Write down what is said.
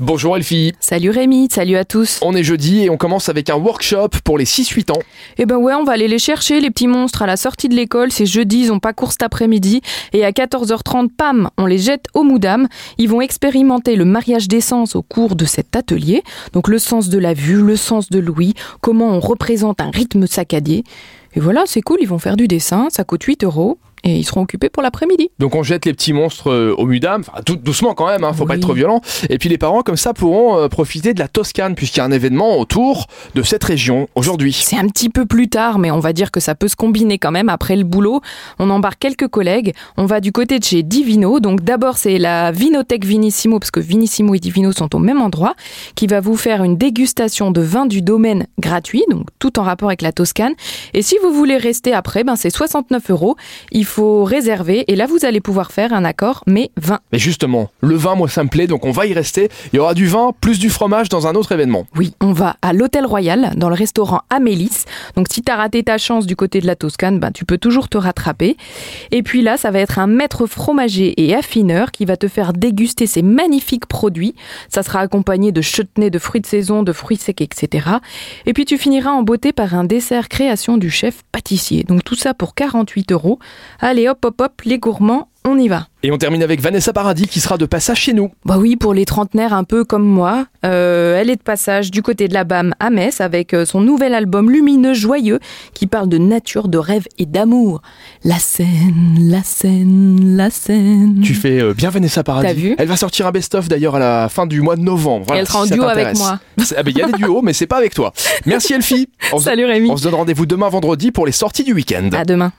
Bonjour Elfie. Salut Rémi, salut à tous. On est jeudi et on commence avec un workshop pour les 6-8 ans. Eh ben ouais, on va aller les chercher, les petits monstres, à la sortie de l'école. C'est jeudi, ils ont pas cours cet après-midi. Et à 14h30, pam, on les jette au Moudam. Ils vont expérimenter le mariage d'essence au cours de cet atelier. Donc le sens de la vue, le sens de l'ouïe, comment on représente un rythme saccadé. Et voilà, c'est cool, ils vont faire du dessin, ça coûte 8 euros et ils seront occupés pour l'après-midi. Donc on jette les petits monstres euh, au Mudam, enfin tout doucement quand même, hein, faut pas être trop violent. Et puis les parents comme ça pourront euh, profiter de la Toscane puisqu'il y a un événement autour de cette région aujourd'hui. C'est un petit peu plus tard, mais on va dire que ça peut se combiner quand même. Après le boulot, on embarque quelques collègues. On va du côté de chez Divino. Donc d'abord, c'est la Vinothèque Vinissimo, parce que Vinissimo et Divino sont au même endroit, qui va vous faire une dégustation de vin du domaine gratuit, donc tout en rapport avec la Toscane. Et si vous voulez rester après, ben c'est 69 euros. Il faut réserver. Et là, vous allez pouvoir faire un accord, mais vin. Mais justement, le vin moi ça me plaît donc on va y rester. Il y aura du vin plus du fromage dans un autre événement. Oui, on va à l'Hôtel Royal, dans le restaurant Amélis. Donc si t'as raté ta chance du côté de la Toscane, ben, tu peux toujours te rattraper. Et puis là, ça va être un maître fromager et affineur qui va te faire déguster ces magnifiques produits. Ça sera accompagné de chutneys de fruits de saison, de fruits secs, etc. Et puis tu finiras en beauté par un dessert création du chef pâtissier. Donc tout ça pour 48 euros. Allez hop hop hop, les gourmands, on y va. Et on termine avec Vanessa Paradis qui sera de passage chez nous. Bah oui, pour les trentenaires un peu comme moi. Euh, elle est de passage du côté de la BAM à Metz avec euh, son nouvel album lumineux, joyeux, qui parle de nature, de rêve et d'amour. La scène, la scène, la scène. Tu fais euh, bien Vanessa Paradis. T'as vu Elle va sortir un best-of d'ailleurs à la fin du mois de novembre. Voilà, Et elle sera en si ça duo avec moi. Ah Il y a des duos mais c'est pas avec toi. Merci Elfie. On Salut Rémi. on se donne rendez-vous demain vendredi pour les sorties du week-end. À demain.